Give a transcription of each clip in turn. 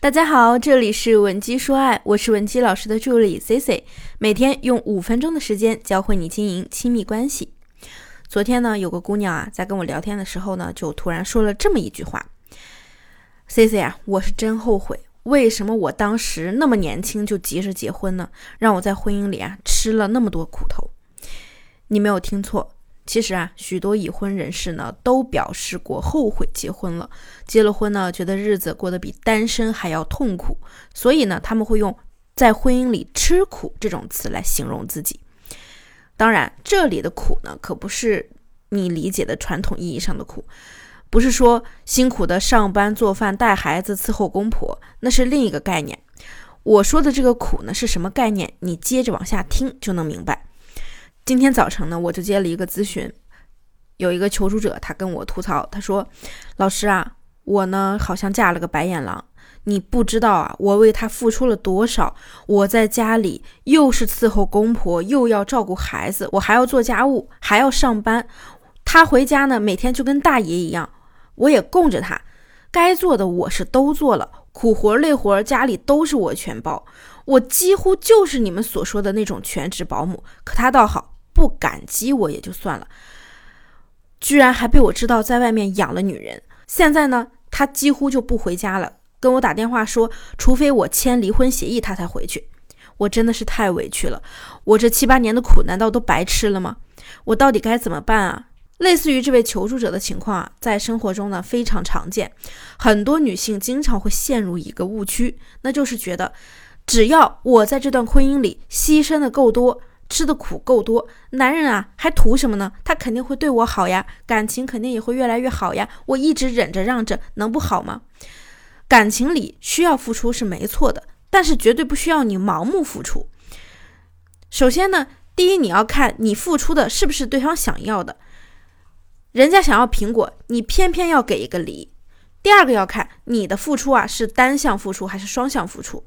大家好，这里是文姬说爱，我是文姬老师的助理 C C，每天用五分钟的时间教会你经营亲密关系。昨天呢，有个姑娘啊，在跟我聊天的时候呢，就突然说了这么一句话：“C C 啊，我是真后悔，为什么我当时那么年轻就急着结婚呢？让我在婚姻里啊吃了那么多苦头。”你没有听错。其实啊，许多已婚人士呢都表示过后悔结婚了。结了婚呢，觉得日子过得比单身还要痛苦，所以呢，他们会用在婚姻里吃苦这种词来形容自己。当然，这里的苦呢，可不是你理解的传统意义上的苦，不是说辛苦的上班、做饭、带孩子、伺候公婆，那是另一个概念。我说的这个苦呢，是什么概念？你接着往下听就能明白。今天早晨呢，我就接了一个咨询，有一个求助者，他跟我吐槽，他说：“老师啊，我呢好像嫁了个白眼狼，你不知道啊，我为他付出了多少。我在家里又是伺候公婆，又要照顾孩子，我还要做家务，还要上班。他回家呢，每天就跟大爷一样，我也供着他，该做的我是都做了，苦活累活家里都是我全包，我几乎就是你们所说的那种全职保姆。可他倒好。”不感激我也就算了，居然还被我知道在外面养了女人。现在呢，他几乎就不回家了，跟我打电话说，除非我签离婚协议，他才回去。我真的是太委屈了，我这七八年的苦难道都白吃了吗？我到底该怎么办啊？类似于这位求助者的情况啊，在生活中呢非常常见，很多女性经常会陷入一个误区，那就是觉得只要我在这段婚姻里牺牲的够多。吃的苦够多，男人啊还图什么呢？他肯定会对我好呀，感情肯定也会越来越好呀。我一直忍着让着，能不好吗？感情里需要付出是没错的，但是绝对不需要你盲目付出。首先呢，第一你要看你付出的是不是对方想要的，人家想要苹果，你偏偏要给一个梨。第二个要看你的付出啊是单向付出还是双向付出，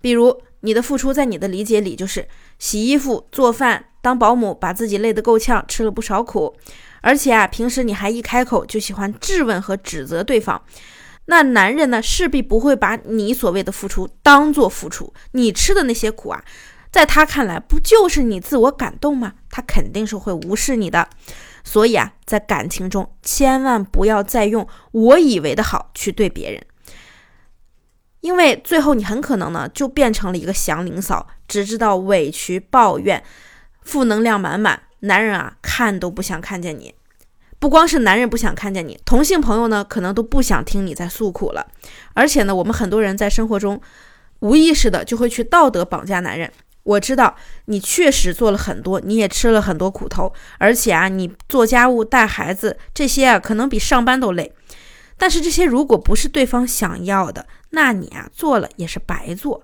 比如。你的付出在你的理解里就是洗衣服、做饭、当保姆，把自己累得够呛，吃了不少苦，而且啊，平时你还一开口就喜欢质问和指责对方。那男人呢，势必不会把你所谓的付出当做付出，你吃的那些苦啊，在他看来不就是你自我感动吗？他肯定是会无视你的。所以啊，在感情中千万不要再用我以为的好去对别人。因为最后你很可能呢就变成了一个祥林嫂，只知道委屈抱怨，负能量满满。男人啊看都不想看见你，不光是男人不想看见你，同性朋友呢可能都不想听你在诉苦了。而且呢，我们很多人在生活中无意识的就会去道德绑架男人。我知道你确实做了很多，你也吃了很多苦头，而且啊，你做家务带孩子这些啊，可能比上班都累。但是这些如果不是对方想要的，那你啊做了也是白做。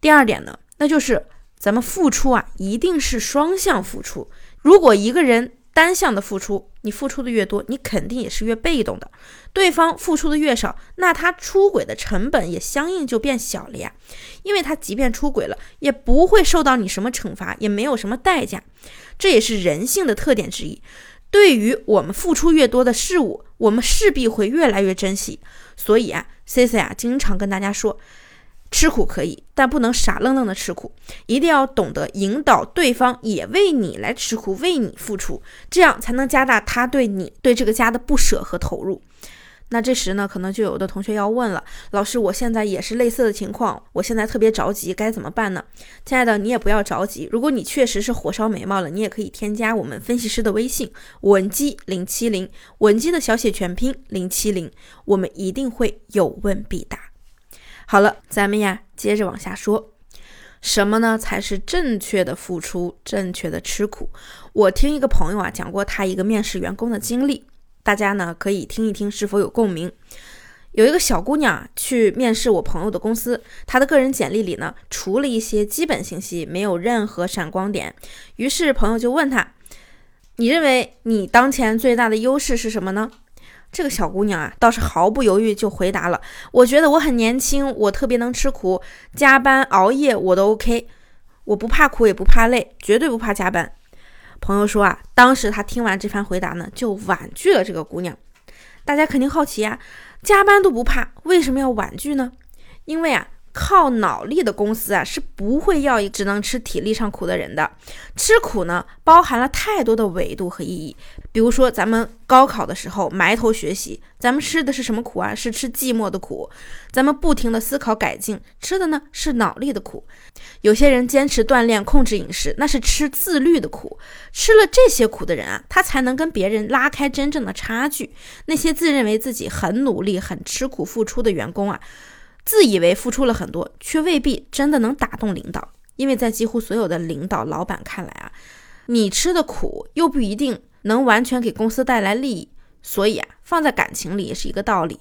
第二点呢，那就是咱们付出啊一定是双向付出。如果一个人单向的付出，你付出的越多，你肯定也是越被动的。对方付出的越少，那他出轨的成本也相应就变小了呀。因为他即便出轨了，也不会受到你什么惩罚，也没有什么代价。这也是人性的特点之一。对于我们付出越多的事物，我们势必会越来越珍惜。所以啊，C C 啊，经常跟大家说，吃苦可以，但不能傻愣愣的吃苦，一定要懂得引导对方也为你来吃苦，为你付出，这样才能加大他对你对这个家的不舍和投入。那这时呢，可能就有的同学要问了，老师，我现在也是类似的情况，我现在特别着急，该怎么办呢？亲爱的，你也不要着急，如果你确实是火烧眉毛了，你也可以添加我们分析师的微信文姬零七零，文姬的小写全拼零七零，我们一定会有问必答。好了，咱们呀，接着往下说，什么呢才是正确的付出，正确的吃苦？我听一个朋友啊讲过他一个面试员工的经历。大家呢可以听一听是否有共鸣。有一个小姑娘去面试我朋友的公司，她的个人简历里呢除了一些基本信息，没有任何闪光点。于是朋友就问她：“你认为你当前最大的优势是什么呢？”这个小姑娘啊倒是毫不犹豫就回答了：“我觉得我很年轻，我特别能吃苦，加班熬夜我都 OK，我不怕苦也不怕累，绝对不怕加班。”朋友说啊，当时他听完这番回答呢，就婉拒了这个姑娘。大家肯定好奇呀，加班都不怕，为什么要婉拒呢？因为啊。靠脑力的公司啊，是不会要一只能吃体力上苦的人的。吃苦呢，包含了太多的维度和意义。比如说，咱们高考的时候埋头学习，咱们吃的是什么苦啊？是吃寂寞的苦。咱们不停的思考改进，吃的呢是脑力的苦。有些人坚持锻炼、控制饮食，那是吃自律的苦。吃了这些苦的人啊，他才能跟别人拉开真正的差距。那些自认为自己很努力、很吃苦付出的员工啊。自以为付出了很多，却未必真的能打动领导，因为在几乎所有的领导老板看来啊，你吃的苦又不一定能完全给公司带来利益，所以啊，放在感情里也是一个道理。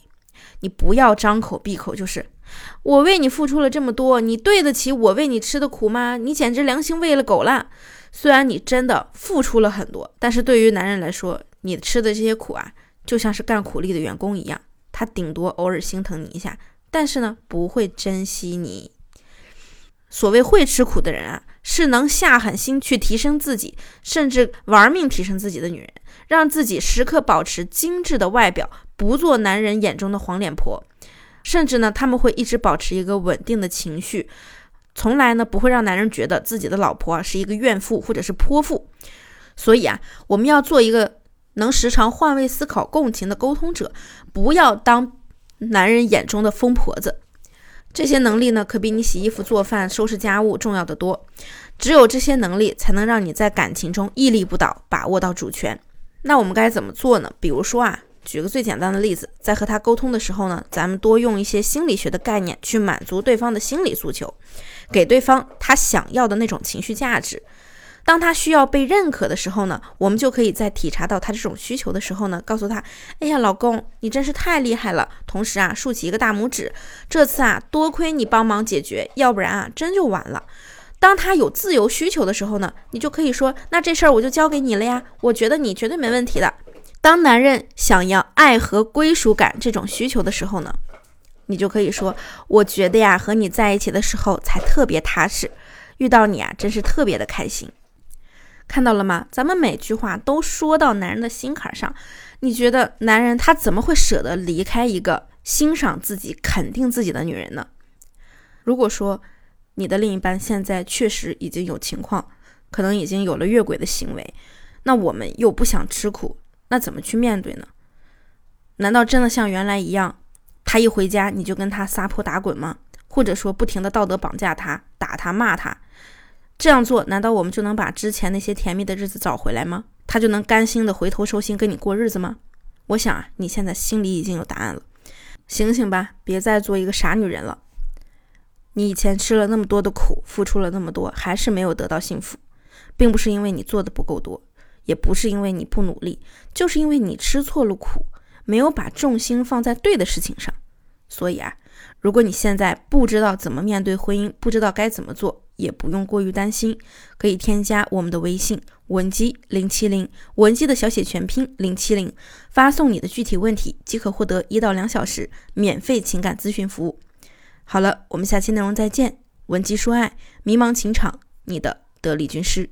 你不要张口闭口就是我为你付出了这么多，你对得起我为你吃的苦吗？你简直良心喂了狗了。虽然你真的付出了很多，但是对于男人来说，你吃的这些苦啊，就像是干苦力的员工一样，他顶多偶尔心疼你一下。但是呢，不会珍惜你。所谓会吃苦的人啊，是能下狠心去提升自己，甚至玩命提升自己的女人，让自己时刻保持精致的外表，不做男人眼中的黄脸婆。甚至呢，他们会一直保持一个稳定的情绪，从来呢不会让男人觉得自己的老婆啊是一个怨妇或者是泼妇。所以啊，我们要做一个能时常换位思考、共情的沟通者，不要当。男人眼中的疯婆子，这些能力呢，可比你洗衣服、做饭、收拾家务重要的多。只有这些能力，才能让你在感情中屹立不倒，把握到主权。那我们该怎么做呢？比如说啊，举个最简单的例子，在和他沟通的时候呢，咱们多用一些心理学的概念去满足对方的心理诉求，给对方他想要的那种情绪价值。当他需要被认可的时候呢，我们就可以在体察到他这种需求的时候呢，告诉他：“哎呀，老公，你真是太厉害了！”同时啊，竖起一个大拇指。这次啊，多亏你帮忙解决，要不然啊，真就完了。当他有自由需求的时候呢，你就可以说：“那这事儿我就交给你了呀，我觉得你绝对没问题的。”当男人想要爱和归属感这种需求的时候呢，你就可以说：“我觉得呀，和你在一起的时候才特别踏实，遇到你啊，真是特别的开心。”看到了吗？咱们每句话都说到男人的心坎上。你觉得男人他怎么会舍得离开一个欣赏自己、肯定自己的女人呢？如果说你的另一半现在确实已经有情况，可能已经有了越轨的行为，那我们又不想吃苦，那怎么去面对呢？难道真的像原来一样，他一回家你就跟他撒泼打滚吗？或者说不停的道德绑架他、打他、骂他？这样做，难道我们就能把之前那些甜蜜的日子找回来吗？他就能甘心的回头收心跟你过日子吗？我想啊，你现在心里已经有答案了。醒醒吧，别再做一个傻女人了。你以前吃了那么多的苦，付出了那么多，还是没有得到幸福，并不是因为你做的不够多，也不是因为你不努力，就是因为你吃错了苦，没有把重心放在对的事情上。所以啊，如果你现在不知道怎么面对婚姻，不知道该怎么做。也不用过于担心，可以添加我们的微信文姬零七零，文姬的小写全拼零七零，发送你的具体问题即可获得一到两小时免费情感咨询服务。好了，我们下期内容再见。文姬说爱，迷茫情场，你的得力军师。